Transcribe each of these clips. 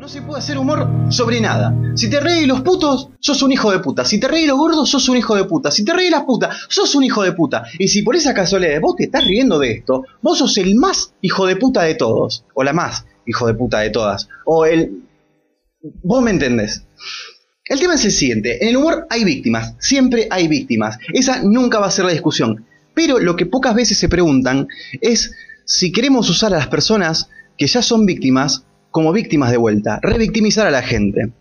No se puede hacer humor sobre nada. Si te reís los putos, sos un hijo de puta. Si te reís los gordos, sos un hijo de puta. Si te reís las putas, sos un hijo de puta. Y si por esa casualidad vos te estás riendo de esto, vos sos el más hijo de puta de todos. O la más hijo de puta de todas. O el... Vos me entendés. El tema es el siguiente. En el humor hay víctimas. Siempre hay víctimas. Esa nunca va a ser la discusión. Pero lo que pocas veces se preguntan es si queremos usar a las personas que ya son víctimas como víctimas de vuelta, revictimizar a la gente.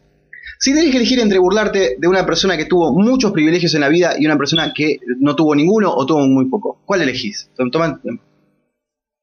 Si tenés que elegir entre burlarte de una persona que tuvo muchos privilegios en la vida y una persona que no tuvo ninguno o tuvo muy poco, ¿cuál elegís?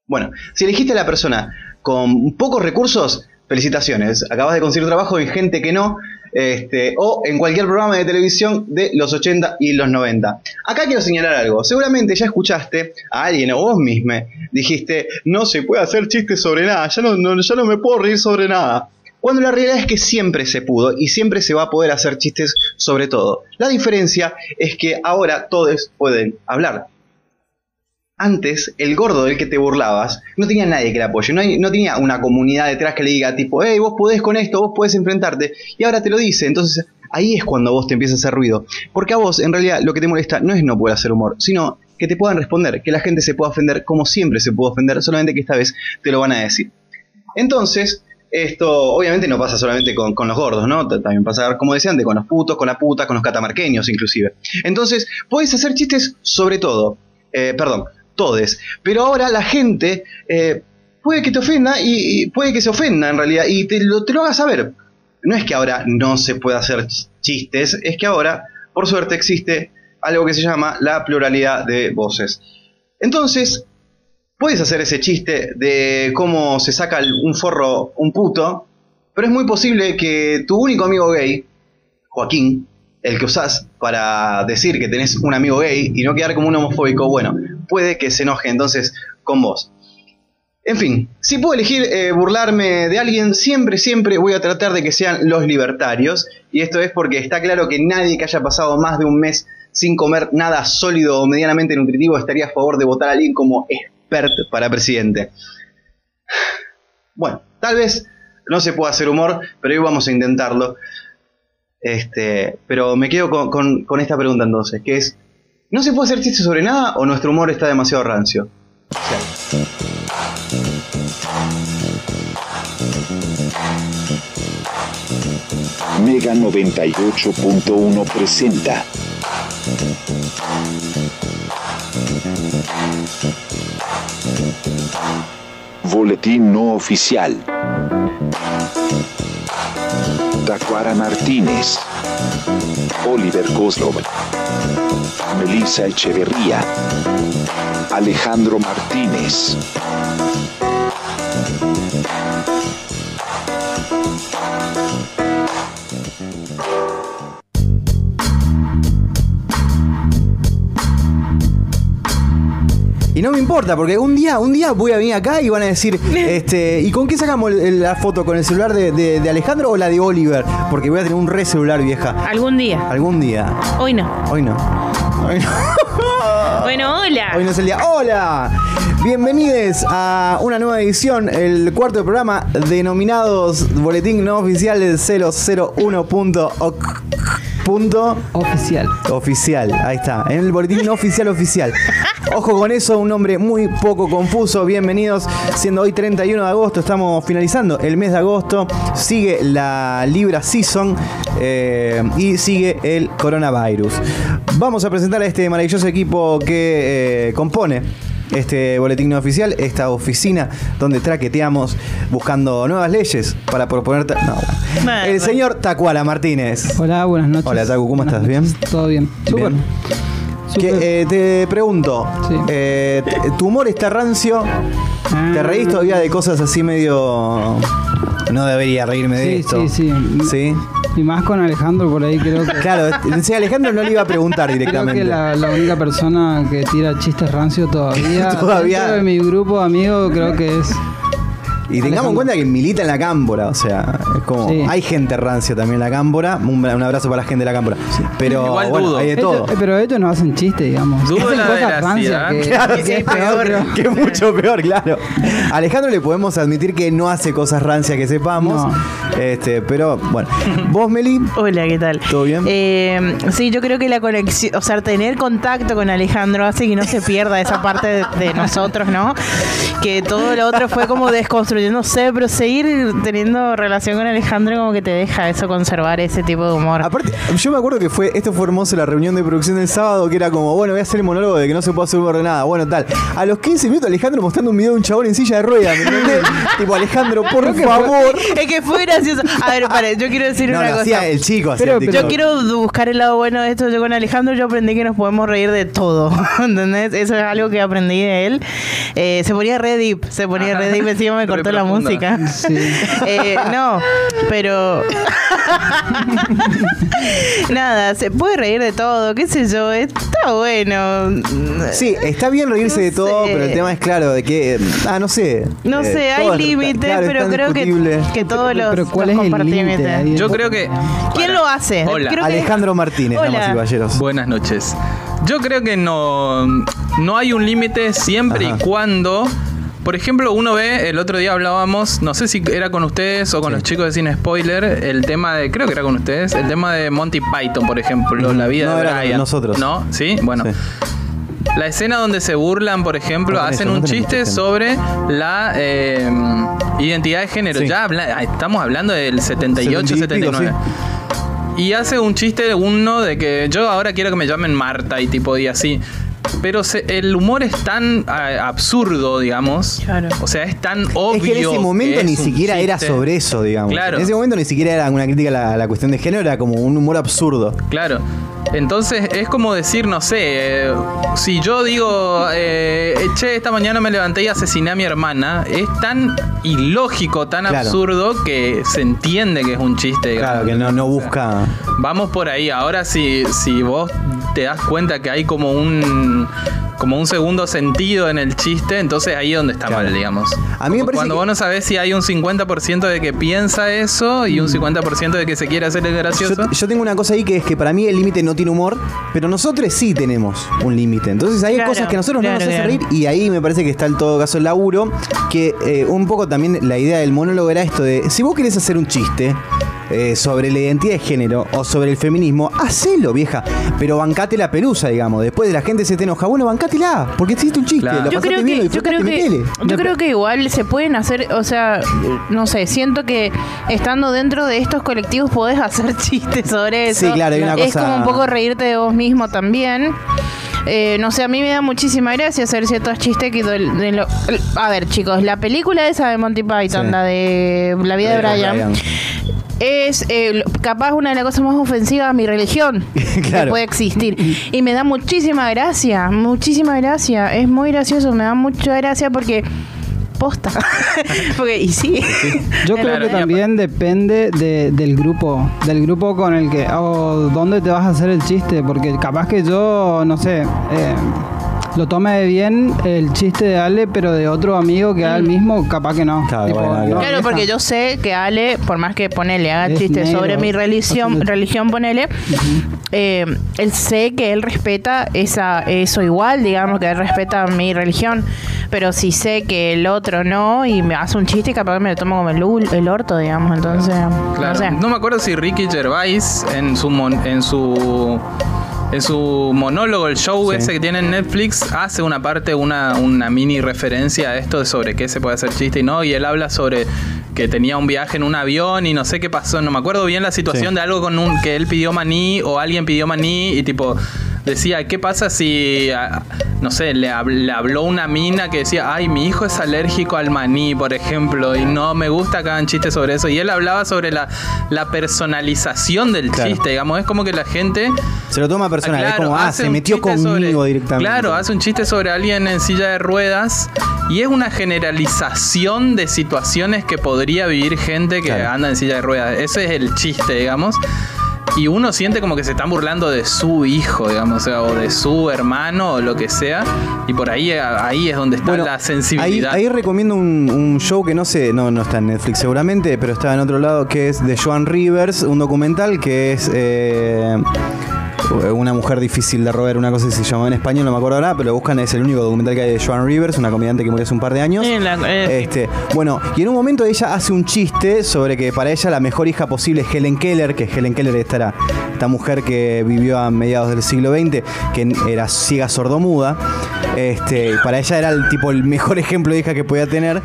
Bueno, si elegiste a la persona con pocos recursos, felicitaciones. Acabas de conseguir trabajo en gente que no, este, o en cualquier programa de televisión de los 80 y los 90. Acá quiero señalar algo. Seguramente ya escuchaste a alguien o vos mismo dijiste, no se puede hacer chistes sobre nada, ya no, ya no me puedo reír sobre nada. Cuando la realidad es que siempre se pudo y siempre se va a poder hacer chistes sobre todo. La diferencia es que ahora todos pueden hablar antes, el gordo del que te burlabas no tenía nadie que le apoye, no, no, tenía una comunidad detrás que le diga tipo, hey, vos podés con esto, vos podés enfrentarte, y ahora te lo dice, entonces ahí es cuando vos te empiezas a hacer ruido, porque a vos en realidad lo que te molesta no es no poder hacer humor, sino que te puedan responder, que la gente se pueda ofender como siempre se puede ofender, solamente que esta vez te lo van a decir. Entonces, esto obviamente no pasa solamente con, los gordos, ¿no? También pasa, como decía antes, con los putos, con la puta, con los catamarqueños inclusive. Entonces, puedes hacer chistes sobre todo. Eh, perdón, todes. Pero ahora la gente eh, puede que te ofenda y, puede que se ofenda en realidad y te lo, te lo hagas saber. No es que ahora no se pueda hacer chistes, es que ahora, por suerte, existe algo que se llama la pluralidad de voces. Entonces, puedes hacer ese chiste de cómo se saca un forro un puto, pero es muy posible que tu único amigo gay, Joaquín, el que usás para decir que tenés un amigo gay y no quedar como un homofóbico, bueno, puede que se enoje entonces con vos. En fin, si puedo elegir eh, burlarme de alguien, siempre, siempre voy a tratar de que sean los libertarios. Y esto es porque está claro que nadie que haya pasado más de un mes sin comer nada sólido o medianamente nutritivo estaría a favor de votar a alguien como expert para presidente. Bueno, tal vez no se pueda hacer humor, pero hoy vamos a intentarlo. Este, pero me quedo con, con esta pregunta entonces, que es, ¿No se puede hacer chistes sobre nada o nuestro humor está demasiado rancio? Mega 98.1 presenta. Boletín no oficial. Tacuara Martínez. Oliver Kozlov. Melissa Echeverría, Alejandro Martínez. Y no me importa, porque un día, un día voy a venir acá y van a decir, este, ¿y con qué sacamos la foto? ¿Con el celular de, Alejandro o la de Oliver? Porque voy a tener un re celular vieja. Algún día. Algún día. Hoy no. Hoy no. Hoy no. bueno, hola. Hoy no es el día. ¡Hola! Bienvenidos a una nueva edición, el cuarto programa denominados Boletín No Oficial del 001.oc. Punto oficial. Oficial, ahí está. En el boletín oficial oficial. Ojo con eso, un nombre muy poco confuso. Bienvenidos, siendo hoy 31 de agosto, estamos finalizando el mes de agosto. Sigue la Libra Season eh, y sigue el coronavirus. Vamos a presentar a este maravilloso equipo que eh, compone este boletín no oficial, esta oficina donde traqueteamos buscando nuevas leyes para proponer. No, El señor Tacuala Martínez. Hola, buenas noches. Hola, Tacu, ¿cómo estás? ¿Bien? Todo bien. Súper. Eh, te pregunto, eh, ¿tu humor está rancio? ¿Te reís todavía de cosas así medio... No debería reírme de esto? Sí, sí. ¿Sí? Y más con Alejandro por ahí creo que... Claro, si Alejandro no le iba a preguntar directamente. Creo que la, única persona que tira chistes rancio todavía... todavía... de mi grupo de amigos creo que es Y tengamos en cuenta que milita en la cámbora, o sea, es como. Sí. Hay gente rancia también en la cámbora. Un, un abrazo para la gente de la cámbora. Pero Igual bueno, dudo. hay de todo. pero ellos no hacen chiste, digamos. Dudo hacen la cosas rancias. Que, Claro, que sí, es peor, pero- que es mucho peor, claro. A Alejandro le podemos admitir que no hace cosas rancias que sepamos. Este, pero bueno. ¿Vos, Meli? Hola, ¿qué tal? ¿Todo bien? Eh, sí, yo creo que la conexión, o sea, tener contacto con Alejandro hace que no se pierda esa parte de, de nosotros, ¿no? Que todo lo otro fue como desconstruyéndose, pero seguir teniendo relación con Alejandro como que te deja eso, conservar ese tipo de humor. Aparte, yo me acuerdo que fue, esto fue hermoso la reunión de producción del sábado, que era como, bueno, voy a hacer el monólogo de que no se puede hacer humor de nada, bueno, tal. A los 15 minutos Alejandro mostrando un video de un chabón en silla de ruedas, ¿me entendés? tipo, Alejandro, por favor. Es que fue gracioso. A ver, para, yo quiero decir No, una lo cosa. hacía el chico, hacía Pero- el pero- TikTok. Yo quiero buscar el lado bueno de esto. Yo con Alejandro yo aprendí que nos podemos reír de todo. ¿Entendés? Eso es algo que aprendí de él. Eh, se ponía red deep. Se ponía red deep. Encima me Re cortó la música. Sí. Eh, no, pero. Nada, se puede reír de todo. ¿Qué sé yo? Está bueno. Sí, está bien reírse No de todo, sé. pero el tema es claro, de que, ah, no sé. No eh, sé, hay es- límites, claro, pero creo que, que todos los, Pero ¿cuál los es el? Yo creo que. ¿Quién para- lo hace? Hola. Creo que- Alejandro Martínez, Hola. damas y caballeros. Buenas noches. Yo creo que no, no hay un límite siempre Ajá. y cuando, por ejemplo, uno ve, el otro día hablábamos, no sé si era con ustedes o con Sí. los chicos de Sin Spoiler, el tema de, creo que era con ustedes, el tema de Monty Python, por ejemplo, la vida No, de era Brian. nosotros. ¿No? ¿Sí? Bueno. Sí. La escena donde se burlan, por ejemplo, No hacen eso, un chiste sobre la eh, identidad de género. Sí. Ya habla- estamos hablando del 78, 70 y pico, 79. Y hace un chiste uno de que yo ahora quiero que me llamen Marta y tipo y así. Pero se- el humor es tan ah, absurdo, digamos. Claro. O sea, es tan obvio. Es que en ese momento ni siquiera era sobre eso, digamos. Claro. En ese momento ni siquiera era una crítica a la, a la cuestión de género, era como un humor absurdo. Claro. Entonces es como decir, no sé, eh, si yo digo, eh, che, esta mañana me levanté y asesiné a mi hermana, es tan ilógico, tan Claro. absurdo que se entiende que es un chiste. digamos. Claro, que no, no O sea, busca. Vamos por ahí. Ahora si, si vos te das cuenta que hay como un como un segundo sentido en el chiste, entonces ahí es donde está Claro. mal, digamos. A mí me Como parece Cuando que- vos no sabés si hay un 50% de que piensa eso y un 50% de que se quiere hacer el gracioso. Yo, yo tengo una cosa ahí que es que para mí el límite no tiene humor, pero nosotros sí tenemos un límite. Entonces hay Claro, cosas que a nosotros no nos hacen claro. reír y ahí me parece que está en todo caso el laburo. Que eh, un poco también la idea del monólogo era esto de, si vos querés hacer un chiste eh, sobre la identidad de género o sobre el feminismo, hacelo, vieja. Pero bancate la pelusa, digamos. Después de la gente se te enoja, bueno, bancátela, porque hiciste un chiste. Claro. Lo yo creo bien, lo que yo creo que yo creo que igual se pueden hacer o sea no sé siento que estando dentro de estos colectivos podés hacer chistes sobre eso Sí, claro, hay una es cosa- como un poco reírte de vos mismo también Eh, no sé, a mí me da muchísima gracia hacer ciertos chistes que de- de lo- a ver, chicos, la película esa de Monty Python, Sí. la de La vida de Brian, es eh, capaz una de las cosas más ofensivas a mi religión que puede existir. Y me da muchísima gracia, muchísima gracia. Es muy gracioso, me da mucha gracia porque posta. porque, y sí. Yo creo Claro, que también depende de- del grupo, del grupo con el que, o dónde te vas a hacer el chiste, porque capaz que yo, no sé, eh, lo tome bien el chiste de Ale, pero de otro amigo que haga el mismo, capaz que no. Claro, bueno, porque yo sé que Ale, por más que ponele, haga Es chistes sobre mi religión, religión ponele, eh, él sé que él respeta esa, eso igual, digamos, que él respeta mi religión. Pero si sé que el otro no y me hace un chiste, capaz que me lo tomo como el, el orto, digamos. Entonces, Claro. no sé. No me acuerdo si Ricky Gervais en su mon- en su en su monólogo, el show Sí. ese que tiene en Netflix, hace una parte, una, una mini referencia a esto de sobre qué se puede hacer chiste y no. Y él habla sobre que tenía un viaje en un avión y no sé qué pasó. No me acuerdo bien la situación Sí. de algo con un que él pidió maní o alguien pidió maní y tipo decía, ¿qué pasa si, ah, no sé, le, hab- le habló una mina que decía, ay, mi hijo es alérgico al maní, por ejemplo, y no me gusta que hagan chistes sobre eso? Y él hablaba sobre la, la personalización del Claro. chiste, digamos, es como que la gente... Se lo toma personal, Ah, es como, ah, hace se metió conmigo sobre- directamente. Claro, hace un chiste sobre alguien en silla de ruedas y es una generalización de situaciones que podría vivir gente que Claro. anda en silla de ruedas. Ese es el chiste, digamos. Y uno siente como que se están burlando de su hijo, digamos, o, sea, o de su hermano o lo que sea. Y por ahí, ahí es donde está Bueno, la ahí, sensibilidad. ahí recomiendo un, un show que no sé, no, no está en Netflix seguramente, pero está en otro lado, que es de Joan Rivers, un documental que es eh, una mujer difícil de robar, una cosa que se llama en español, no me acuerdo ahora, pero lo buscan, es el único documental que hay de Joan Rivers, una comediante que murió hace un par de años. La- eh, Este, bueno, y en un momento ella hace un chiste sobre que para ella la mejor hija posible es Helen Keller, que Helen Keller esta, era- esta mujer que vivió a mediados del siglo XX, que era ciega sordomuda. Este, y para ella era el tipo el mejor ejemplo de hija que podía tener.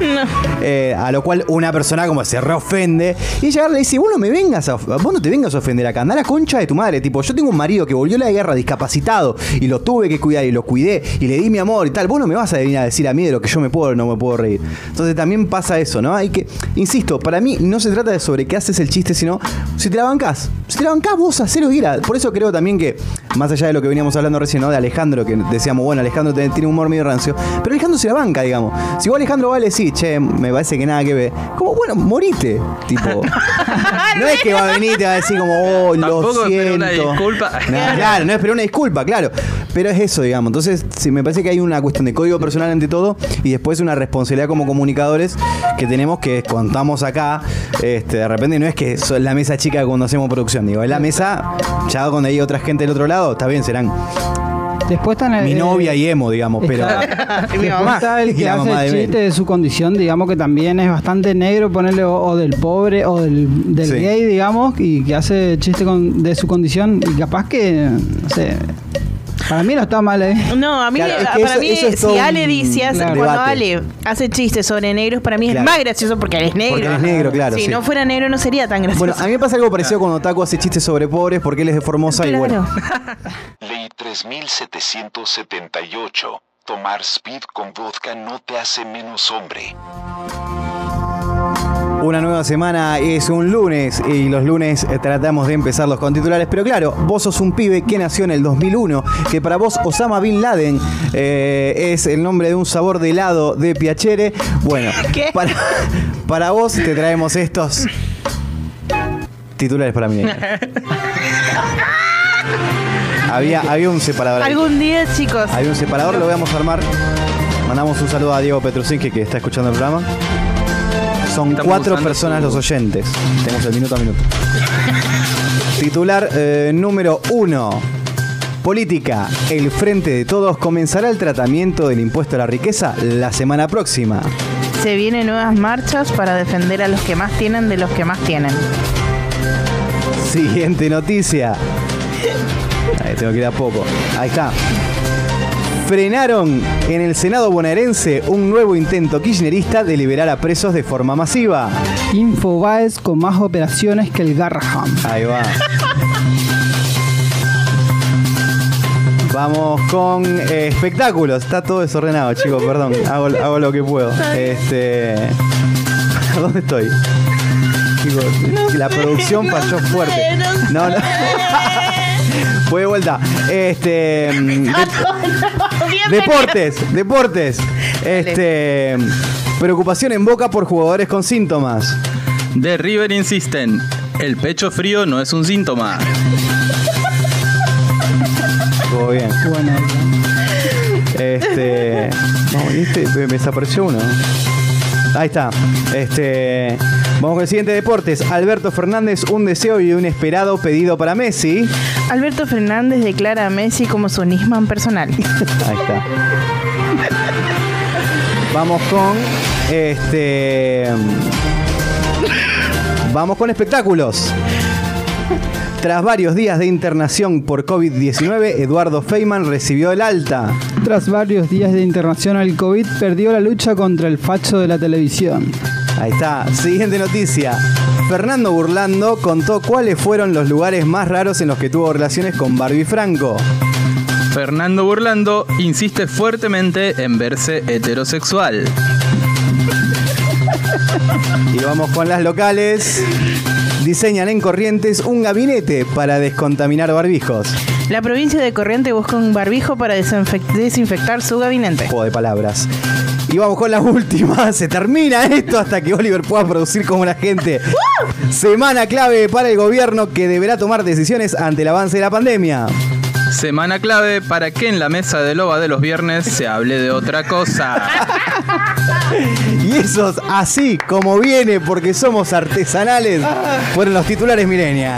Eh, a lo cual una persona como se reofende. Y ella le dice, vos no me vengas a, vos no te vengas a ofender acá, anda a la concha de tu madre. Tipo, yo tengo un marido que volvió a la guerra discapacitado y lo tuve que cuidar y lo cuidé y le di mi amor y tal. Vos no me vas a venir a decir a mí de lo que yo me puedo o no me puedo reír. Entonces también pasa eso, ¿no? Hay que, insisto, para mí no se trata de sobre qué haces el chiste, sino si te la bancás. Si te la bancás, vos hacelo ira. Por eso creo también que, más allá de lo que veníamos hablando recién, ¿no? De Alejandro, que decíamos, bueno, Alejandro tiene un humor medio rancio, pero Alejandro se la banca, digamos. Si vos Alejandro vale decir, che, me parece que nada que ver, como, bueno, morite. Tipo, no es que va a venir y te va a decir como, oh, lo Tampoco siento. una disculpa. No, claro, no espero una disculpa, claro. Pero es eso, digamos. Entonces, me parece que hay una cuestión de código personal ante todo y después una responsabilidad como comunicadores que tenemos que cuando estamos acá, este, de repente no es que es la mesa chica cuando hacemos producción, digo, es la mesa, ya cuando hay otra gente del otro lado, está bien, serán Después están el- mi novia y emo, digamos, pero... Está- Y mi mamá. está el que hace mamá el chiste de su condición, digamos que también es bastante negro, ponerle o, o del pobre o del, del Sí. gay, digamos, y que hace chiste con- de su condición y capaz que, no sé, para mí no está mal, ¿eh? No, a mí, Claro, es que para eso- mí, eso es todo si Ale dice, hace- Claro. cuando debate. Ale hace chistes sobre negros, para mí es Claro. más gracioso porque él es negro. Porque es negro, claro, Si sí. no fuera negro no sería tan gracioso. Bueno, a mí me pasa algo parecido cuando Taco hace chistes sobre pobres porque él es de Formosa y bueno. Ley 3778. Tomar speed con vodka no te hace menos hombre. Una nueva semana es un lunes y los lunes tratamos de empezarlos con titulares, pero claro, vos sos un pibe que nació en el 2001, que para vos Osama Bin Laden eh, es el nombre de un sabor de helado de Piacere. Bueno, ¿Qué? Para, para vos te traemos estos titulares para mí. había, había un separador. ahí. Algún día, chicos. Hay un separador, lo vamos a armar. Mandamos un saludo a Diego Petrusinski que está escuchando el programa. Son Estamos cuatro usando personas su- los oyentes. Tenemos el minuto a minuto. Titular eh, número uno. Política. El Frente de Todos comenzará el tratamiento del impuesto a la riqueza la semana próxima. Se vienen nuevas marchas para defender a los que más tienen de los que más tienen. Siguiente noticia. Ahí tengo que ir a poco. Ahí está. Frenaron en el Senado bonaerense un nuevo intento kirchnerista de liberar a presos de forma masiva. Infobaes con más operaciones que el Garraham. Ahí va. Vamos con eh, espectáculos. Está todo desordenado, chicos, perdón. Hago, hago lo que puedo. Este. ¿Dónde estoy? Chicos, la producción falló fuerte. No, no. Fue de vuelta. Este. mm, de- deportes, deportes. Este. Preocupación en boca por jugadores con síntomas. De River insisten, el pecho frío no es un síntoma. Estuvo bien. Bueno, Este. ¿y este? Me, me desapareció uno. Ahí está. Este. Vamos con el siguiente deportes. Alberto Fernández, un deseo y un esperado pedido para Messi. Alberto Fernández declara a Messi como su Nisman personal. Ahí está. Vamos con. Este. Vamos con espectáculos. Tras varios días de internación por COVID-19, Eduardo Feynman recibió el alta. tras varios días de internación al COVID, perdió la lucha contra el facho de la televisión. Ahí está. Siguiente noticia. Fernando Burlando contó cuáles fueron los lugares más raros en los que tuvo relaciones con Barbie Franco. Fernando Burlando insiste fuertemente en verse heterosexual. Y vamos con las locales. Diseñan en Corrientes un gabinete para descontaminar barbijos. La provincia de Corrientes busca un barbijo para desinfec- desinfectar su gabinete. Juego de palabras. Y vamos con la última. Se termina esto hasta que Oliver pueda producir como la gente. Semana clave para el gobierno que deberá tomar decisiones ante el avance de la pandemia. Semana clave para que en la mesa de loba de los viernes se hable de otra cosa. Y esos así como viene porque somos artesanales fueron los titulares milenia.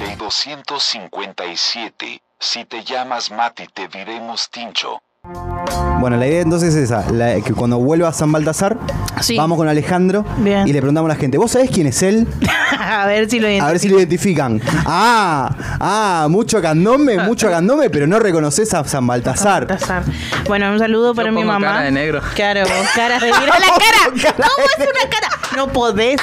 Ley 257. Si te llamas Mati, te diremos Tincho. Bueno, la idea entonces es esa, la- que cuando vuelva a San Baltasar, Sí. vamos con Alejandro Bien. y le preguntamos a la gente, ¿vos sabés quién es él? a ver si lo A ver si lo identifican. Ah, ah, mucho candome, mucho candome, pero no reconoces a San Baltasar. Baltasar. Bueno, un saludo para mi pongo mamá. cara de negro. Claro, vos cara de mira la cara. ¿Cómo es una cara? No podés.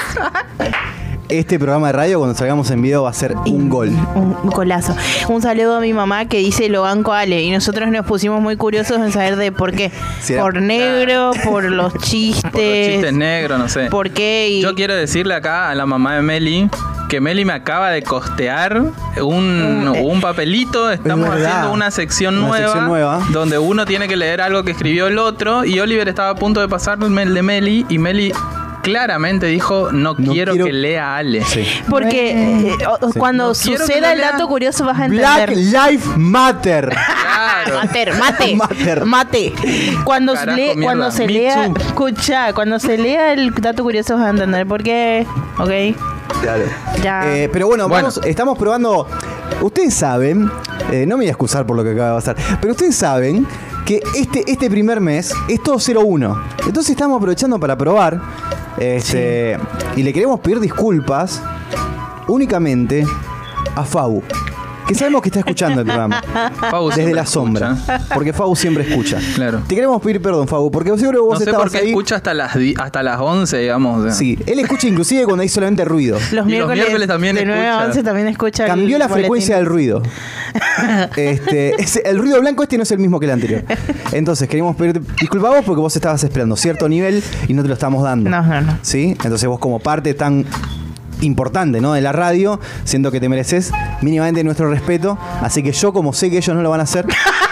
Este programa de radio, cuando salgamos en video, va a ser un gol. Un, un golazo. Un saludo a mi mamá que dice lo banco Ale. Y nosotros nos pusimos muy curiosos en saber de por qué. Era- por negro, por los chistes. Por los chistes negros, no sé. ¿Por qué? Y- Yo quiero decirle acá a la mamá de Meli que Meli me acaba de costear un, un papelito. Estamos verdad. haciendo una sección, Una nueva, sección nueva. donde uno tiene que leer algo que escribió el otro. Y Oliver estaba a punto de pasar el mail de Meli y Meli claramente dijo no, No quiero, quiero- que lea a Ale. Sí. Porque eh, Sí. cuando No suceda el dato curioso vas a Black entender. Life Matter. Claro. Mater, mate, Mater. mate. Cuando, Carajo, le- cuando se Me lea, too. escucha, cuando se lea el dato curioso vas a entender por qué, ¿ok? Claro. Ya. Eh, pero bueno, Bueno. vamos- estamos probando. Ustedes saben, eh, no me voy a excusar por lo que acaba de pasar, pero ustedes saben que este, este primer mes es todo 0-1. Entonces estamos aprovechando para probar. Este, Y le queremos pedir disculpas únicamente a Fau. Que sabemos que está escuchando el programa. Fau Desde la sombra. escucha. Porque Fau siempre escucha. Claro. Te queremos pedir perdón, Fau, porque seguro que vos No sé estabas por qué ahí. escucha hasta las, hasta las 11, digamos. o sea. Sí, él escucha inclusive cuando hay solamente ruido. Los Y los miércoles, miércoles también de 9 a escucha. 11 también escucha Cambió la boletín. frecuencia del ruido. Este, ese- el ruido blanco este no es el mismo que el anterior. Entonces, queremos pedirte disculpas a vos porque vos estabas esperando cierto nivel y no te lo estamos dando. No, no, no. ¿Sí? Entonces vos como parte tan importante, ¿no? de la radio, siento que te mereces mínimamente nuestro respeto, así que yo como sé que ellos no lo van a hacer,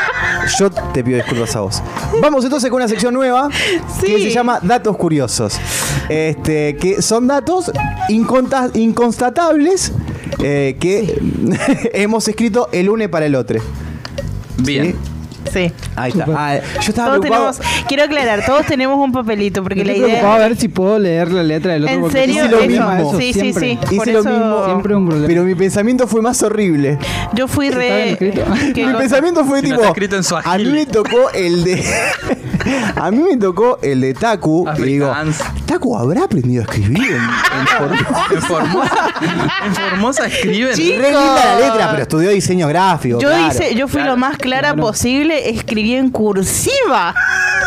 yo te pido disculpas a vos. Vamos entonces con una sección nueva que se llama Datos Curiosos. Este, que son datos inconstatables eh, que hemos escrito el une para el otro. Bien. ¿Sí? Sí. Ahí está. Ah, yo estaba Todos preocupado. tenemos, quiero aclarar, todos tenemos un papelito porque Yo la estoy preocupado a idea ver si puedo leer la letra del otro. ¿En porque serio? Hice lo tengo mismo. eso Sí, sí, siempre. sí. Hice Por lo eso- mismo, Siempre un problema. pero mi pensamiento fue más horrible. yo fui ¿Está bien re Mi pensamiento fue Si no tipo. está escrito en suajili. a mí me tocó el de. a mí me tocó el de Taku. Y digo. ¿Taku habrá aprendido a escribir en, en Formosa? En Formosa, en Formosa escriben. Sí. Re linda la letra, pero estudió diseño gráfico. Yo claro. hice, yo fui claro, lo más clara claro. posible, escribí en cursiva.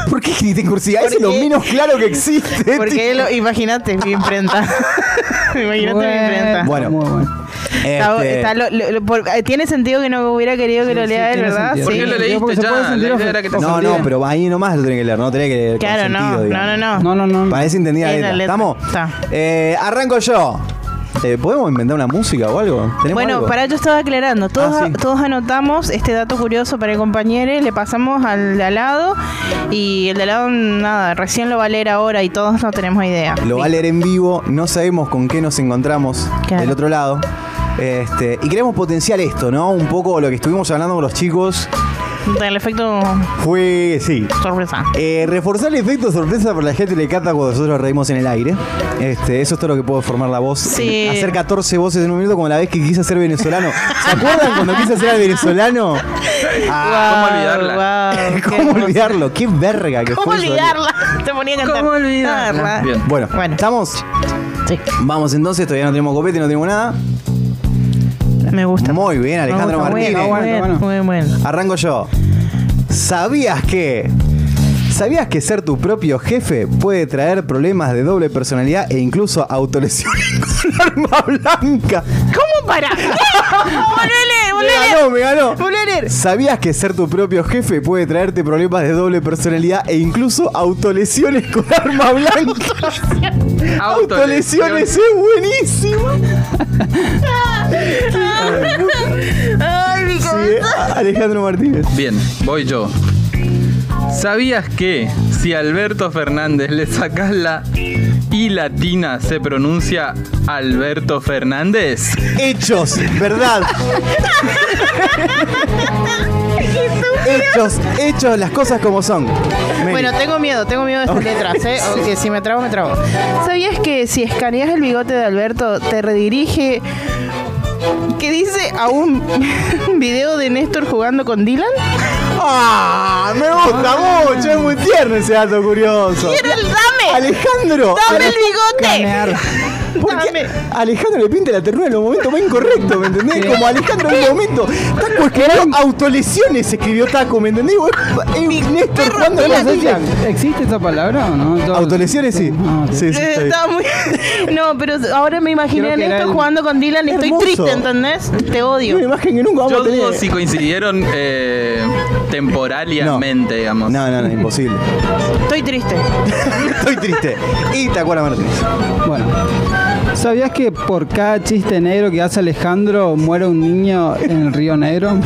¿Por qué escribiste en cursiva? Eso es lo Porque- menos claro que existe. Porque lo, imagínate, mi imprenta. imagínate mi imprenta. Bueno. Muy bueno. Este, Está- está lo- lo- lo- por- eh, tiene sentido que no hubiera querido que Sí, lo sí, lea él, ¿verdad? sentido. ¿Por qué lo leíste porque se ya? puede sentir La idea era que te no, no, pero ahí nomás lo tenés que leer, no tenés que leer Claro, con no, sentido, no, no, no. No, no, no. Parece entendida la letra. letra. ¿Estamos? Está. Eh, arranco yo. Eh, ¿Podemos inventar una música o algo? ¿Tenemos Bueno, algo? para yo estaba aclarando. Todos, Ah, sí. todos anotamos este dato curioso para el compañero, le pasamos al de al lado y el de al lado, nada, recién lo va a leer ahora y todos no tenemos idea. Lo va a leer en vivo, no sabemos con qué nos encontramos Claro. del otro lado. Este, y queremos potenciar esto, ¿no? Un poco lo que estuvimos hablando con los chicos Del efecto fue, sí, sorpresa. eh, reforzar el efecto sorpresa por la gente le canta cuando nosotros reímos en el aire. Este, eso es todo lo que puedo formar la voz. Sí. Hacer 14 voces en un minuto como la vez que quise ser venezolano. ¿Se acuerdan cuando quise ser al venezolano? Ah, ¿cómo olvidarla? Qué ¿Cómo olvidarlo? ¡Qué verga que ¿Cómo fue eso. olvidarla? Te ponía a cantar. ¿Cómo olvidarla? Ah, Bien. Bueno, Bueno. ¿estamos? Sí, Vamos entonces, todavía no tenemos copete, no tenemos nada. Me gusta. Muy bien, Alejandro Martínez. Muy Bueno, bueno, bueno. Arranco yo. ¿Sabías que? ¿Sabías que ser tu propio jefe puede traer problemas de doble personalidad e incluso autolesiones con arma blanca? ¿Cómo para? ¡Volvele, Me volvele! ganó, me ganó. ¡Volvele! ¿Sabías que ser tu propio jefe puede traerte problemas de doble personalidad e incluso autolesiones con arma blanca? Autolesiones es buenísimo. ¡Ay, mi Sí! Alejandro Martínez. Bien, voy yo. ¿Sabías que si a Alberto Fernández le sacas la I latina se pronuncia Alberto Fernández? Hechos, ¿verdad? hechos, hechos, las cosas como son. Mary. Bueno, tengo miedo, tengo miedo de estas letras, ¿eh? O que si me trago, me trago. ¿Sabías que si escaneas el bigote de Alberto, te redirige que dice a un video de Néstor jugando con Dylan? ¡Ah! Me gusta mucho, es muy tierno ese dato curioso. Alejandro. ¡Dame el bigote! Canear. ¿Por qué Dame. Alejandro le pinta la ternura en los momentos más incorrectos, ¿me entendés? Como Alejandro en un momento. Taco escribió autolesiones, escribió Taco, ¿me entendés? Es Néstor jugando con No sé si Dylan. ¿Existe esa palabra o no? Autolesiones sí. Muy... No, pero ahora me imaginé a Néstor el- jugando con Dylan y estoy triste, ¿entendés? Te Una odio. imagen que nunca vamos Yo a tener. si coincidieron eh, temporalmente, digamos. No, no, no, imposible. Estoy triste. Estoy triste. Y Tacuara Martínez. Bueno. ¿Sabías que por cada chiste negro que hace Alejandro muere un niño en el río Negro?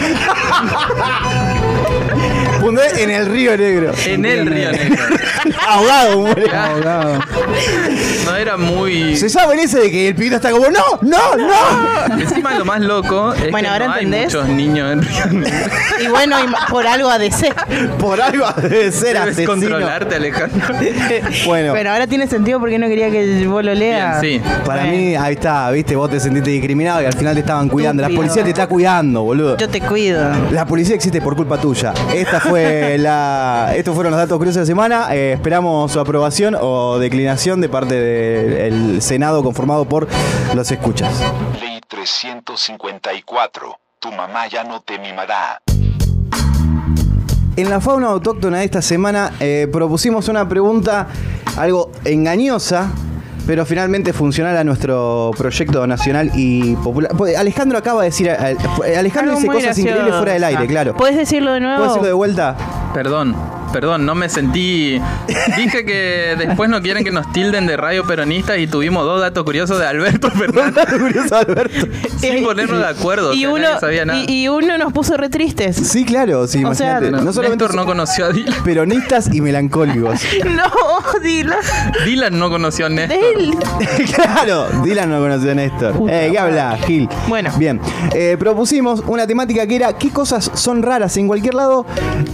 Fundé en el Río Negro. En el Río Negro. Ahogado muere. Ahogado. No era muy. Se sabe ese de que el pibito está como, no, no, no. Encima lo más loco es Bueno, que ahora no hay entendés. muchos niños en Río Negro. Y bueno, y por algo ha de ser. Por algo debe ser Debes asesino. controlarte, Alejandro. Bueno, Pero ahora tiene sentido porque no quería que vos lo leas. Bien, sí. para Bueno. mí, ahí está, viste, vos te sentiste discriminado y al final te estaban cuidando. La policía te está cuidando, boludo. Yo te cuido. La policía existe por culpa tuya. Esta fue la, estos fueron los datos curiosos de la semana. Eh, esperamos su aprobación o declinación de parte del Senado conformado por los escuchas. Ley 354. Tu mamá ya no te mimará. En la fauna autóctona de esta semana eh, propusimos una pregunta algo engañosa, pero finalmente funcional a nuestro proyecto nacional y popular. Pues, Alejandro acaba de decir, eh, Alejandro Algo dice cosas increíbles fuera del aire, claro. ¿Puedes decirlo de nuevo? ¿Puedo decirlo de vuelta? Perdón, perdón, no me sentí. Dije que después no quieren que nos tilden de radio peronista y tuvimos dos datos curiosos de Alberto Fernández curioso, Alberto. sin ponernos de acuerdo. o y, sea, uno, nadie sabía nada. y, y uno nos puso re tristes. Sí, claro, sí, O sea. No, no solamente Néstor no conoció a Dylan. peronistas y melancólicos. No, dilo. Dylan no conoció a Néstor. Él. claro, Dylan no conoció a Néstor. Eh, ¿qué habla, Gil? Bueno. Bien, eh, propusimos una temática que era qué cosas son raras en cualquier lado,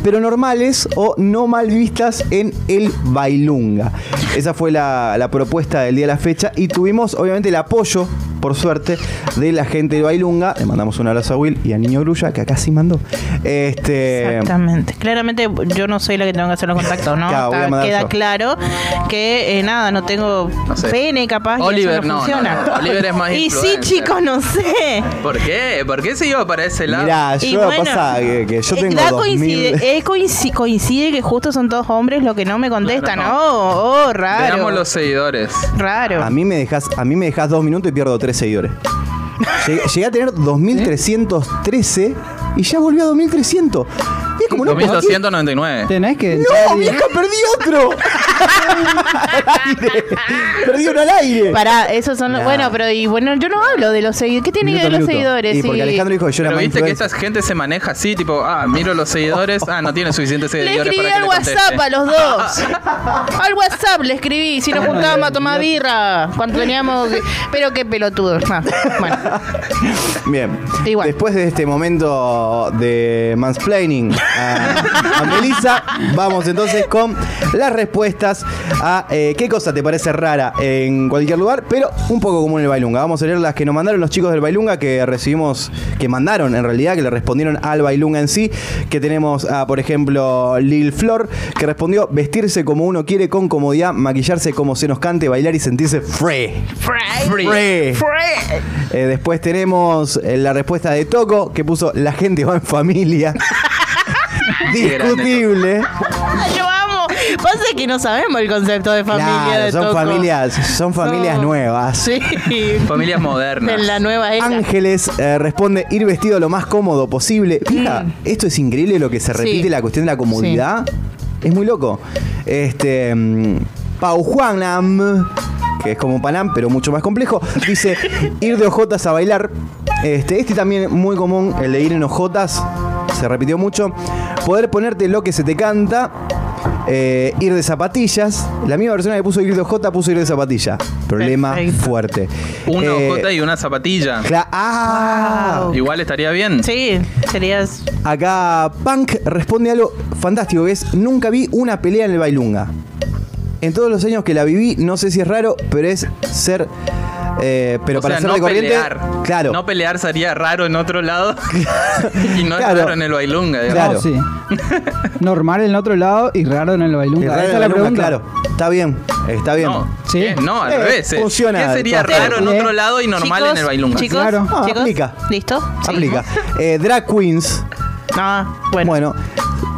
pero normales o no mal vistas en el bailunga. Esa fue la, la propuesta del día de la fecha y tuvimos obviamente el apoyo, por suerte, de la gente de bailunga. Le mandamos un abrazo a Will y a Niño Grulla, que acá sí mandó. Este, Exactamente. Claramente yo no soy la que tengo que hacer los contactos, ¿no? Claro, voy a Está- mandar queda yo. claro que eh, nada, no tengo No sé. pene capaz Oliver, no, no, funciona. no, no. Oliver es más Y sí, chicos, no sé. ¿Por qué? ¿Por qué se iba para ese lado? mirá, Y yo bueno, pasa que, que yo eh, tengo da 2000... coincide, eh, coinci- coincide que justo son todos hombres lo que no me contestan. Claro, Oh, oh, raro. Veamos los seguidores. Raro. A mí me dejas, a mí me dejas dos minutos y pierdo tres seguidores. Llegué, llegué a tener 2313 y ya volvió a 2300. Como no, ¿por qué? 2299. Tenés que. No, vieja, perdí otro. Al aire. Perdí uno al aire. Pará, esos son los. Nah. Bueno, pero y bueno, yo no hablo de los seguidores. ¿Qué tiene que ver Minuto, los minuto. seguidores? Y porque. Alejandro dijo que yo era Pero más viste que influencer. esta gente se maneja así, tipo, ah, miro los seguidores, ah, no tiene suficientes Le seguidores escribí para que al le WhatsApp conteste. a los dos. al WhatsApp le escribí. Si nos juntábamos a tomar birra. Cuando teníamos. Pero qué pelotudo. Ah, bueno. Bien. Igual. Después de este momento de mansplaining a, a Melissa, vamos entonces con las respuestas a eh, qué cosa te parece rara en cualquier lugar, pero un poco común en el Bailunga. Vamos a leer las que nos mandaron los chicos del Bailunga que recibimos, que mandaron en realidad, que le respondieron al Bailunga en sí. Que tenemos a, por ejemplo, Lil Flor, que respondió vestirse como uno quiere con comodidad, maquillarse como se nos cante, bailar y sentirse free. Free. Free. Free. Eh, después tenemos eh, la respuesta de Toco, que puso la gente va en familia. Discutible. Yo amo. Pasa que no sabemos el concepto de familia Claro, de son Toco. familias, son familias No. nuevas. Sí. Familias modernas. En la nueva era. Ángeles eh, responde ir vestido lo más cómodo posible. Fija, esto es increíble lo que se repite, Mm. Sí. la cuestión de la comodidad. Es muy loco. Este. mm, Pau Juanam, que es como Panam, pero mucho más complejo, dice ir de ojotas a bailar. Este, este también muy común, el de ir en ojotas, se repitió mucho. Poder ponerte lo que se te canta. Eh, ir de zapatillas. La misma persona que puso ir de J puso ir de zapatilla. Problema Perfecto. fuerte. Una Eh, ojota y una zapatilla. ah, Wow. Igual estaría bien. Sí, serías. Acá Punk responde algo fantástico, que es nunca vi una pelea en el bailunga. En todos los años que la viví, no sé si es raro, pero es ser... eh, pero o para sea, ser no de corriente... pelear. Claro. No pelear sería raro en otro lado. y no Claro. es raro en el bailunga. digamos. Claro. Sí. Normal en otro lado y raro en el bailunga. raro Esa en es el la bailunga, pregunta. Claro, está bien, está bien. No, Sí. no, al Eh, revés. eh. funciona ¿Qué sería raro en otro lado y normal chicos, en el bailunga? Chicos, Claro. Ah, chicos, aplica. ¿Listo? Aplica. Eh, drag Queens. Ah, bueno. Bueno,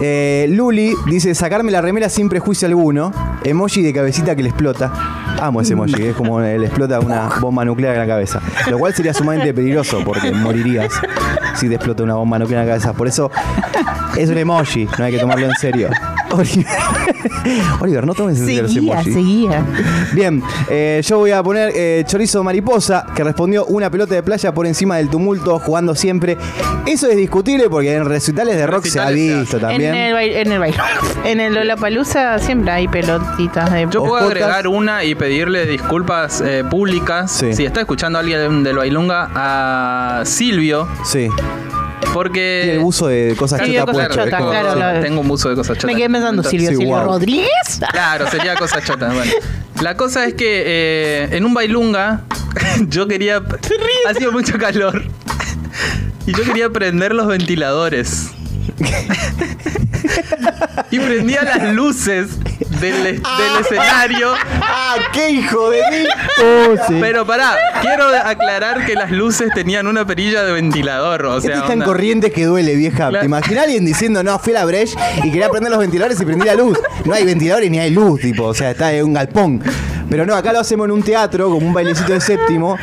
eh, Luli dice sacarme la remera sin prejuicio alguno. Emoji de cabecita que le explota. Amo ese emoji, es como le explota una bomba nuclear en la cabeza. Lo cual sería sumamente peligroso porque morirías si te explota una bomba nuclear en la cabeza. Por eso es un emoji, no hay que tomarlo en serio. Oliver, Oliver no tomes en serio los Seguía, seguía. Bien, eh, yo voy a poner eh, Chorizo Mariposa, que respondió una pelota de playa por encima del tumulto, jugando siempre. Eso es discutible porque en recitales de rock se ha Recitales se visto hace. también. En el, bail- en el baile. En el Lollapalooza siempre hay pelotitas de. Yo puedo Ojotas. agregar una y pedirle disculpas eh, públicas. Sí. Si está escuchando a alguien del Bailunga, a Silvio, Sí, porque. tiene el buzo de cosas chotas Cosas puesto, Chotas, es como- claro, Sí, lo- Tengo un buzo de cosas chotas. Me quedé pensando, Silvio, Sí, Silvio wow. Rodríguez. Claro, sería cosa chota. Bueno, la cosa es que eh, en un bailunga yo quería. Hacía mucho calor. Y yo quería prender los ventiladores. Y prendía las luces del, del escenario. ¡Ah, qué hijo de mí! Oh, sí. Pero pará, quiero aclarar que las luces tenían una perilla de ventilador. O sea, es tan onda- corrientes que duele, vieja. Claro. ¿Te imaginas alguien diciendo, no, fui a la Breche y quería prender los ventiladores y prendí la luz? No hay ventiladores ni hay luz, tipo, o sea, está en un galpón. Pero no, acá lo hacemos en un teatro, como un bailecito de séptimo.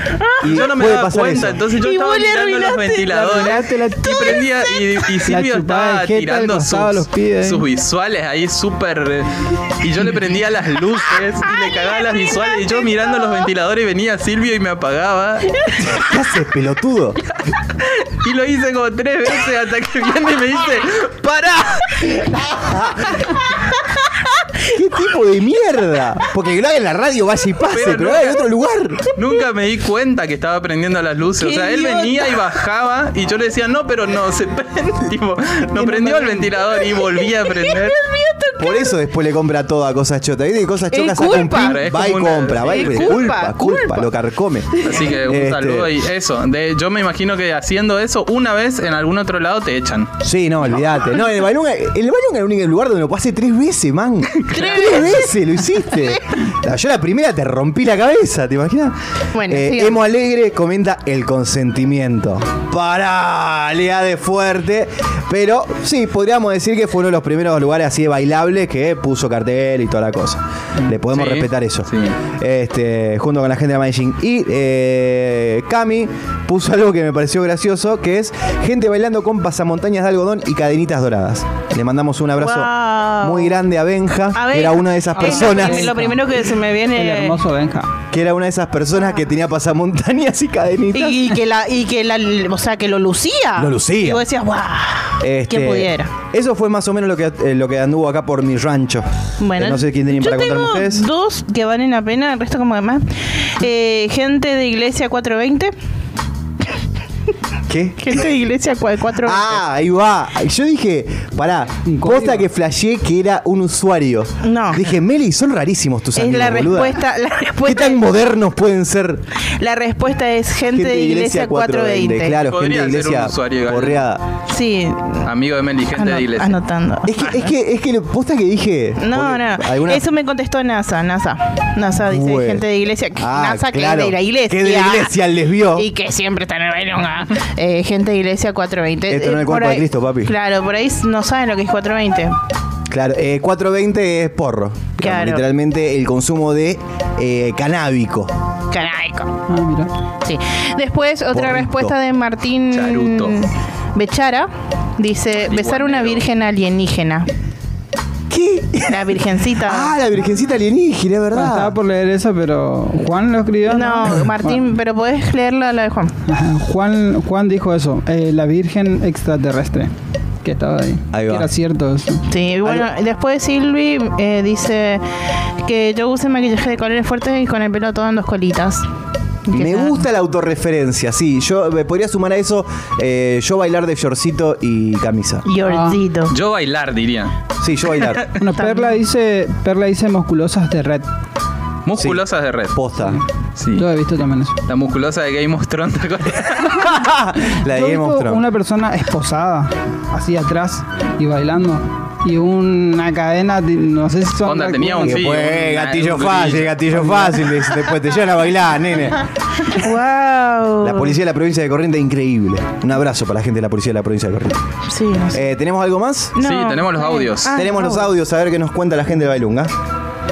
Y yo no me puede daba pasar cuenta, eso. entonces yo Y estaba mirando los ventiladores la- y prendía y, y Silvio estaba tirando sus, los visuales ahí súper y yo le prendía las luces y le cagaba las visuales y yo mirando los ventiladores y venía Silvio y me apagaba ¿Qué haces, pelotudo? y lo hice como tres veces hasta que viene y me dice ¡Para! ¿Qué tipo de mierda? Porque que lo haga en la radio, vaya y pase, Pero pero, nunca- en otro lugar. Nunca me di cuenta que estaba prendiendo las luces. O ¡Qué sea, él idiota! venía y bajaba y yo le decía, no, pero no, se prende. Tipo, no prendió el ventilador y volvía a prender. Por eso después le compra todo a cosas chotas. ¿Viste? que Cosas Es chotas saca un pin, es va y una- compra, va y culpa, culpa, culpa, lo carcome. Así que un Este, saludo y eso. De, yo me imagino que haciendo eso una vez en algún otro lado te echan. Sí, no, olvídate. No, el Balunga, el Balunga es el único lugar donde lo pasé tres veces, man. Tres veces lo hiciste. Yo la primera te rompí la cabeza, ¿te imaginas? Bueno, Eh. Emo Alegre comenta el consentimiento. Pará, le da de fuerte. Pero sí, podríamos decir que fue uno de los primeros lugares así de bailables que puso cartel y toda la cosa. Le podemos Sí, respetar eso. sí. Este, junto con la gente de Managing. Y eh, Cami puso algo que me pareció gracioso, que es gente bailando con pasamontañas de algodón y cadenitas doradas. Le mandamos un abrazo Wow. muy grande a Benja, A era una de esas personas. Lo, primero que se me El viene. hermoso Benja. Que era una de esas personas que tenía pasamontañas y cadenitas. Y, y que la, y que la, o sea, que lo lucía. Lo lucía. Y vos decías, wow. Este, ¿Quién pudiera? Eso fue más o menos lo que, eh, lo que anduvo acá por mi rancho. Bueno, Eh, no sé quién tenía yo para contarme ustedes. dos que valen la pena, el resto como demás. Eh, gente de Iglesia 420. ¿Qué? Gente de Iglesia cua- 420. Ah, ahí va. Yo dije, pará, posta que flasheé que era un usuario. No. Dije, Meli, son rarísimos tus es amigos, la respuesta, la ¿Qué respuesta, tan modernos pueden ser? la respuesta es gente, de Iglesia 420. Claro, Podría gente de ser un iglesia usuario igual. porreada. Sí, Amigo de Meli, gente ano- de iglesia. anotando. Es que, es que, es que posta que dije. No, no. alguna- Eso me contestó NASA. NASA. NASA dice Bueno. gente de iglesia. Ah, NASA claro, que es de la iglesia. que de la iglesia les vio. Y que siempre está en el bailonga. Eh, gente de iglesia 420. Esto no es el Eh, cuerpo por de ahí- Cristo, papi. Claro, por ahí no saben lo que es 420. Claro, eh, 420 es porro. Claro. Literalmente el consumo de eh, canábico. Canábico. Ah, mira. Sí. Después, otra Porrito. respuesta de Martín Charuto. Bechara. Dice, besar una virgen alienígena. ¿Qué? La virgencita. Ah, la virgencita alienígena, es Bueno, estaba verdad. por leer eso, pero Juan lo escribió. no, Martín, pero podés leerla la de Juan. Juan, Juan dijo eso, eh, la Virgen extraterrestre. que estaba ahí. Ahí Que va. era cierto eso. Sí, bueno, después Silvi eh, dice que yo use maquillaje de colores fuertes y con el pelo todo en dos colitas. Que Me sea- gusta la autorreferencia, sí. Yo me podría sumar a eso eh, yo bailar de shortcito y camisa. Yorcito. Yo bailar, diría. Sí, yo bailar. Bueno, Perla dice, Perla dice musculosas de red. Musculosas de red. Posta. Sí. Yo he visto también eso. La musculosa de Game of Thrones. la de Game of Thrones. una persona esposada, así atrás y bailando. Y una cadena, de- no sé si son. Onda, tenía un sí, un- gatillo un fácil, gatillo fácil. Después te llevan a bailar, nene. Wow. La policía de la provincia de Corrientes, increíble. Un abrazo para la gente de la policía de la provincia de Corrientes. Sí, no sé. Eh, ¿Tenemos algo más? No. Sí, tenemos los audios. Ah, Tenemos los audios, a ver qué nos cuenta la gente de Bailunga.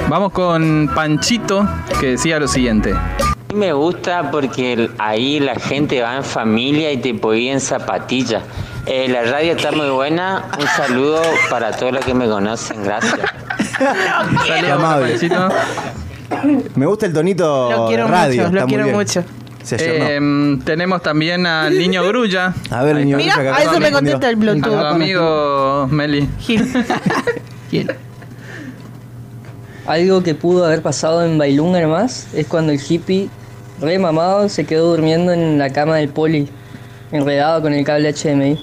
Vamos con Panchito, que decía lo siguiente. Me gusta porque ahí la gente va en familia y te podía en zapatillas. Eh, la radio está muy buena. Un saludo para todos los que me conocen. Gracias. Saludos. Me gusta el tonito Lo quiero radio. mucho, lo muy quiero bien. mucho. Se ayornó. Tenemos también al niño Grulla. A ver, niño Mira, a eso me contesta el A tu Bluetooth. amigo Meli. Algo que pudo haber pasado en Bailunga nomás es cuando el hippie, re mamado, se quedó durmiendo en la cama del poli, enredado con el cable HDMI.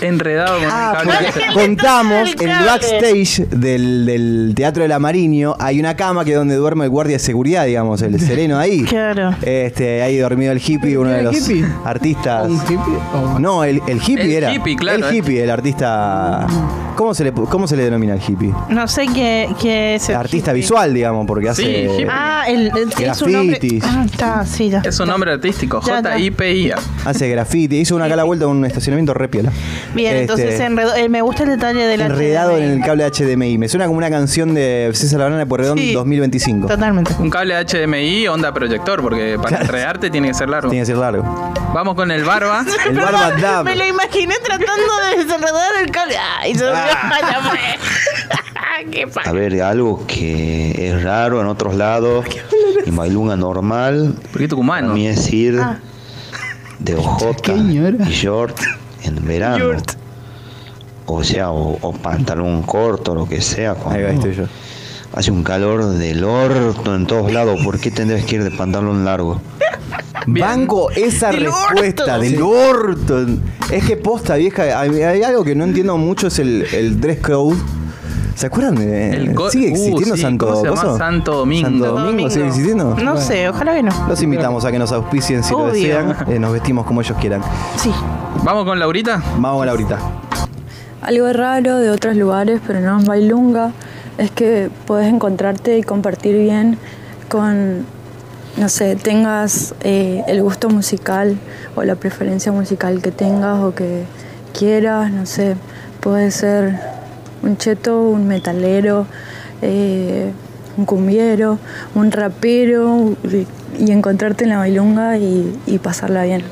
Enredado con Ah, el cable. porque contamos El el cable. backstage del, del Teatro del Amariño. Hay una cama que es donde duerme el guardia de seguridad, digamos, el sereno ahí. Claro. Este, ahí dormido el hippie, uno de ¿El los hippie? artistas. ¿Un hippie? No, el, el hippie El era. hippie, claro, El eh. hippie, el artista. ¿Cómo se le, cómo se le denomina al hippie? No sé qué, qué es el Artista hippie. visual, digamos, porque hace. Sí, hippie. Ah, el, el nombre. Grafitis. Ah, está, sí, ya. Es un nombre artístico, Ya, ya. J-I-P-I-A. Hace graffiti. Hizo una acá a la vuelta en un estacionamiento re piola. Bien, entonces Este, enredó- eh, me gusta el detalle del Enredado HDMI. en el cable HDMI. Me suena como una canción de César Labrana de Porredón Sí. 2025. Totalmente. Un cable HDMI, onda proyector, porque para Claro. enredarte tiene que ser largo. Tiene que ser largo. Vamos con el barba. El Barba Dab. Me lo imaginé tratando de desenredar el cable. Ay. A ver, algo que es raro en otros lados, en Bailunga normal, ¿Por qué para tucumano? mí es ir Ah. de ojota y short en verano. O sea, o, o pantalón corto, lo que sea. Ahí va, estoy yo. Hace un calor del orto en todos lados. ¿Por qué tendrías que ir de pantalón largo? Bien. Banco esa Del respuesta orto. del orto. Es que posta vieja, hay, hay algo que no entiendo mucho es el, el dress code. ¿Se acuerdan de El sigue Uh, existiendo sí, Santo ¿cómo se llama? coso? Santo Domingo. Santo Domingo sigue existiendo. No sé, ojalá que no. Los invitamos a que nos auspicien si lo desean. Eh, nos vestimos como ellos quieran. Sí. Vamos con Laurita. Vamos a la ahorita. Algo raro de otros lugares, pero no en Bailunga, es que puedes encontrarte y compartir bien con, no sé, tengas eh, el gusto musical o la preferencia musical que tengas o que quieras, no sé, puede ser un cheto, un metalero, eh, un cumbiero, un rapero y, y encontrarte en la Bailunga y, y pasarla bien.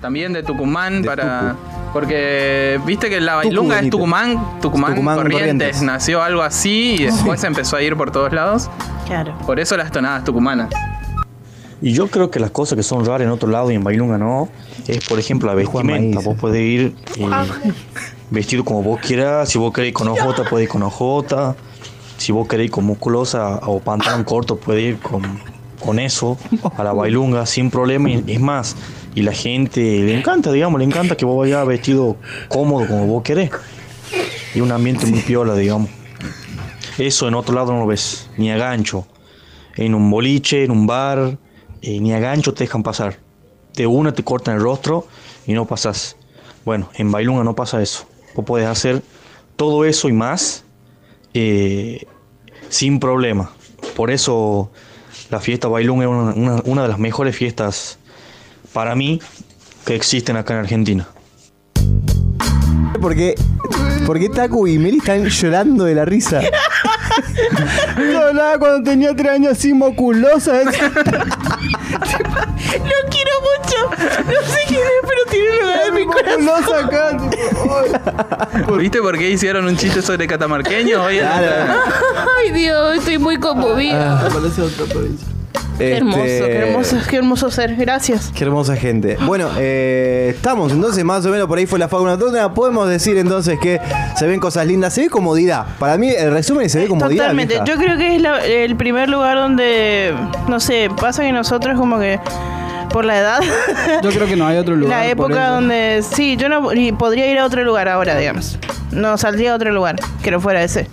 También de Tucumán De para. Porque viste que la bailunga es. Tucumán, Tucumán, Tucumán, Corrientes. Corrientes. Nació algo así y después empezó a ir por todos lados. Claro. Por eso las tonadas tucumanas. Y yo creo que las cosas que son raras en otro lado y en Bailunga no, es por ejemplo la vestimenta. Maíz. Vos podés ir eh, vestido como vos quieras, si vos querés con ojota, podés ir con ojota. Si vos querés ir con musculosa o pantalón corto, podés ir con, con eso a la bailunga sin problema. Es más, y la gente le encanta, digamos, le encanta que vos vayas vestido cómodo como vos querés. Y un ambiente muy piola, digamos. Eso en otro lado no lo ves, ni a gancho. En un boliche, en un bar, eh, ni a gancho te dejan pasar. De una te cortan el rostro y no pasas. Bueno, en Bailunga no pasa eso. Vos podés hacer todo eso y más eh, sin problema. Por eso la fiesta Bailunga es una, una- una de las mejores fiestas para mí que existen acá en Argentina. Porque, porque Taku y Meli están llorando de la risa. Yo hablaba cuando tenía tres años así moculosa. Lo quiero mucho. No sé quién es, en mi corazón. acá. tipo. ¿Viste por qué hicieron un chiste sobre catamarqueños? Hoy. Ay Dios, estoy muy. Parece otra provincia. Qué hermoso, Este, qué hermoso, qué hermoso ser. Gracias. Qué hermosa gente. Bueno, eh, estamos entonces más o menos por ahí fue la fauna autónoma. Podemos decir entonces que se ven cosas lindas. Se ve comodidad. Para mí el resumen es se ve comodidad. Totalmente. vieja. Yo creo que es la- el primer lugar donde, no sé, pasa que nosotros como que por la edad, Yo creo que no hay otro lugar. la época donde sí, yo no podría ir a otro lugar ahora, digamos. No saldría a otro lugar que no fuera ese.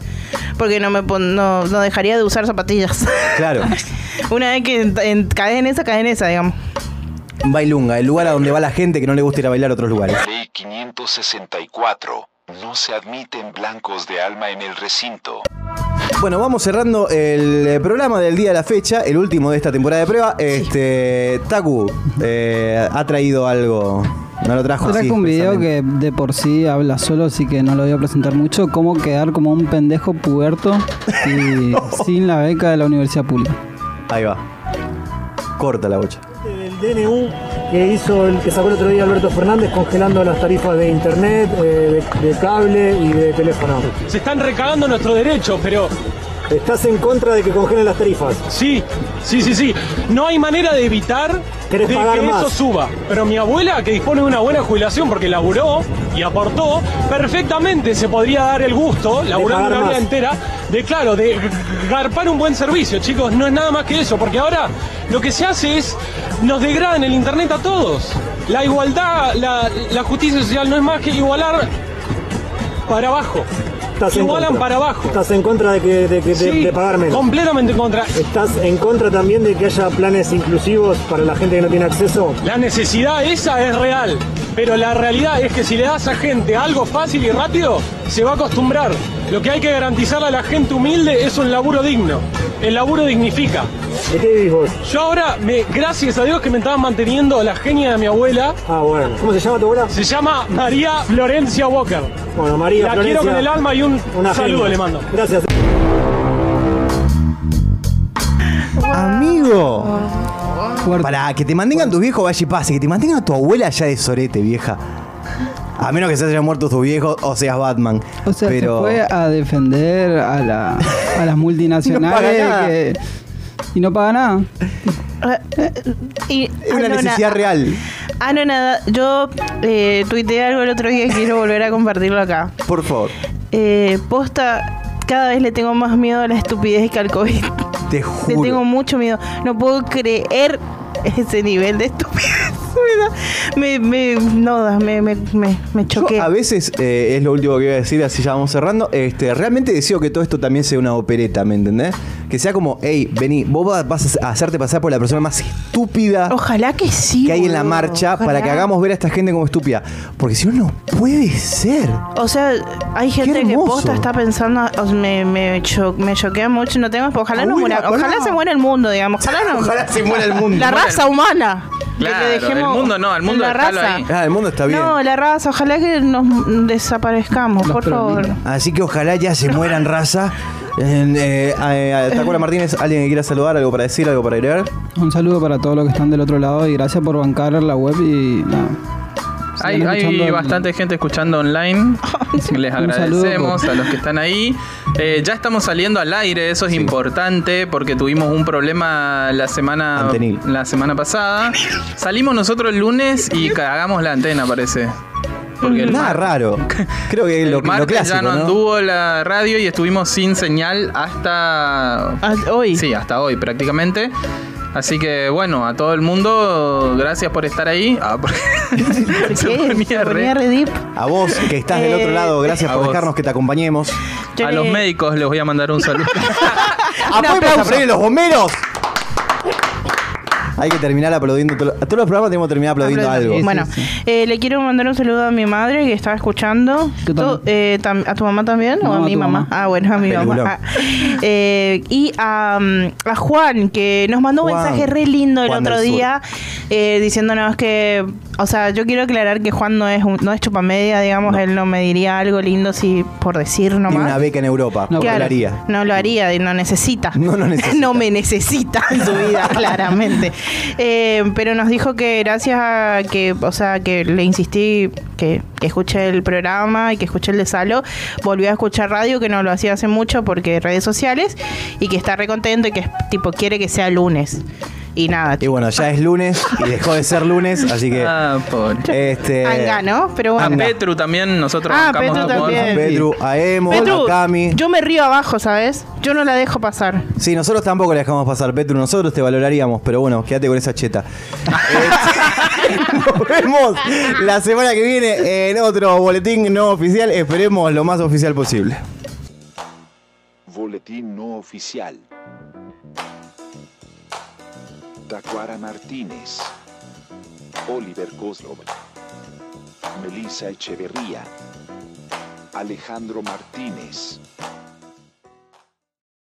Porque no me pon- no, no dejaría de usar zapatillas. Claro. Una vez que en, en- caes en esa, caes en esa, digamos. Bailunga, el lugar a donde va la gente que no le gusta ir a bailar a otros lugares. Ley 564. No se admiten blancos de alma en el recinto. Bueno, vamos cerrando el eh, programa del día de la fecha, el último de esta temporada de prueba. Este, Taku eh, ha traído algo. No lo trajo así. Traje un video que de por sí habla solo, así que no lo voy a presentar mucho. Cómo quedar como un pendejo puberto y sin la beca de la universidad pública. Ahí va. Corta la bocha. El DNU que hizo el que sacó el otro día Alberto Fernández congelando las tarifas de internet, eh, de, cable y de teléfono. Se están recagando nuestro derecho, pero... ¿Estás en contra de que congelen las tarifas? Sí, sí, sí, sí. No hay manera de evitar ¿Querés de pagar que más? eso suba. Pero mi abuela, que dispone de una buena jubilación porque laburó y aportó, perfectamente se podría dar el gusto, laburando una vida entera, de claro, de garpar un buen servicio, chicos. No es nada más que eso, porque ahora lo que se hace es nos degradan el internet a todos. La igualdad, la, la justicia social no es más que igualar para abajo. Estás contra. para abajo. ¿Estás en contra de, que, de, que- de- Sí, de pagar menos? completamente en contra. ¿Estás en contra también de que haya planes inclusivos para la gente que no tiene acceso? La necesidad esa es real, pero la realidad es que si le das a gente algo fácil y rápido, se va a acostumbrar. Lo que hay que garantizarle a la gente humilde es un laburo digno. El laburo dignifica. ¿De qué vivís vos? Yo ahora, me, gracias a Dios que me estaban manteniendo la genia de mi abuela. Ah, bueno. ¿Cómo se llama tu abuela? Se llama María Florencia Walker. Bueno, María La Florencia, quiero con el alma y un una saludo genia. le mando. Gracias. Amigo. Para que te mantengan tus viejos, vaya y pase. Que te mantengan a tu abuela ya de sorete, vieja. A menos que se hayan muerto tus viejos o seas Batman. O sea, Pero. se fue a defender a, la, a las multinacionales No paga nada. que- y no paga nada. Y, Es una necesidad real. Ah, no, nada. Yo eh, tuiteé algo el otro día y quiero volver a compartirlo acá. Por favor. Eh, posta, cada vez le tengo más miedo a la estupidez que al COVID. Te Le juro. tengo mucho miedo. No puedo creer ese nivel de estupidez. Me, me, no, me, me, me, choqué. Yo a veces, eh, es lo último que voy a decir, así ya vamos cerrando. Este, realmente deseo que todo esto también sea una opereta, ¿me entendés? Que sea como, hey, vení, vos va- vas a hacerte pasar por la persona más estúpida Ojalá que sí. que hay en la marcha para que hagamos ver a esta gente como estúpida. Porque si no, no puede ser. O sea, hay gente que posta está pensando, me, me, cho- me choquea mucho, no tengo, ojalá no muera, ojalá se muera el mundo, digamos, ojalá no. Ojalá se muera el mundo. La raza humana. De que Claro, dejemos- el mundo no, el mundo la raza. ahí. Ah, el mundo está bien. No, la raza, ojalá que nos desaparezcamos, por favor. Así que ojalá ya se mueran raza. Eh, eh, eh, Tacuara Martínez, ¿alguien que quiera saludar? ¿Algo para decir? ¿Algo para agregar? Un saludo para todos los que están del otro lado y gracias por bancar la web y nada. Hay, hay bastante gente escuchando online. Les agradecemos a los que están ahí. Eh, ya estamos saliendo al aire, eso es importante porque tuvimos un problema la semana la semana pasada. Salimos nosotros el lunes y cagamos la antena, parece. Porque Nada mar- raro. Creo que el lo, lo martes clásico, ya no, ¿no? anduvo la radio y estuvimos sin señal hasta hoy. Sí, hasta hoy prácticamente. Así que bueno, a todo el mundo, gracias por estar ahí. Ah, porque se ¿Qué? ponía Se re- ponía re deep. A vos que estás del otro Eh, lado, gracias a por vos. dejarnos que te acompañemos. Yo A le- los médicos les voy a mandar un saludo. ¡Apoyemos a freír los bomberos! Hay que terminar aplaudiendo. todo- A todos los programas tenemos que terminar aplaudiendo algo. Bueno, eh, le quiero mandar un saludo a mi madre que estaba escuchando. Tú, eh, tam- ¿A tu mamá también? ¿O a a mi mamá? mamá. Ah, bueno, a mi Peliculón. mamá. Ah, eh, y a, mm, a Juan, que nos mandó un Juan. mensaje re lindo el Juan otro día, eh, diciéndonos que, o sea, yo quiero aclarar que Juan no es un- no es chupamedia, digamos, él no me diría algo lindo si por decir nomás. una beca en Europa. No, Claro, lo haría. No lo haría, no necesita. No necesita. no me necesita en su vida, claramente. Eh, pero nos dijo que gracias a que, o sea, que le insistí que, que escuche el programa y que escuche el de Salo, volvió a escuchar radio, que no lo hacía hace mucho porque redes sociales, y que está re contento y que tipo quiere que sea lunes. Y nada, Y bueno, ya es lunes y dejó de ser lunes, así que. Ah, pobre. Este. Anga, ¿no? Pero A bueno. Petru también, nosotros Ah, Petru a también. Petru, a Emo, Petru, a Cami. yo me río abajo, ¿sabes? Yo no la dejo pasar. Sí, nosotros tampoco le dejamos pasar, Petru. Nosotros te valoraríamos, pero bueno, quédate con esa cheta. Eh, Nos vemos la semana que viene en otro boletín no oficial. Esperemos lo más oficial posible. Boletín no oficial. Tacuara Martínez. Oliver Kozlov. Melissa Echeverría. Alejandro Martínez.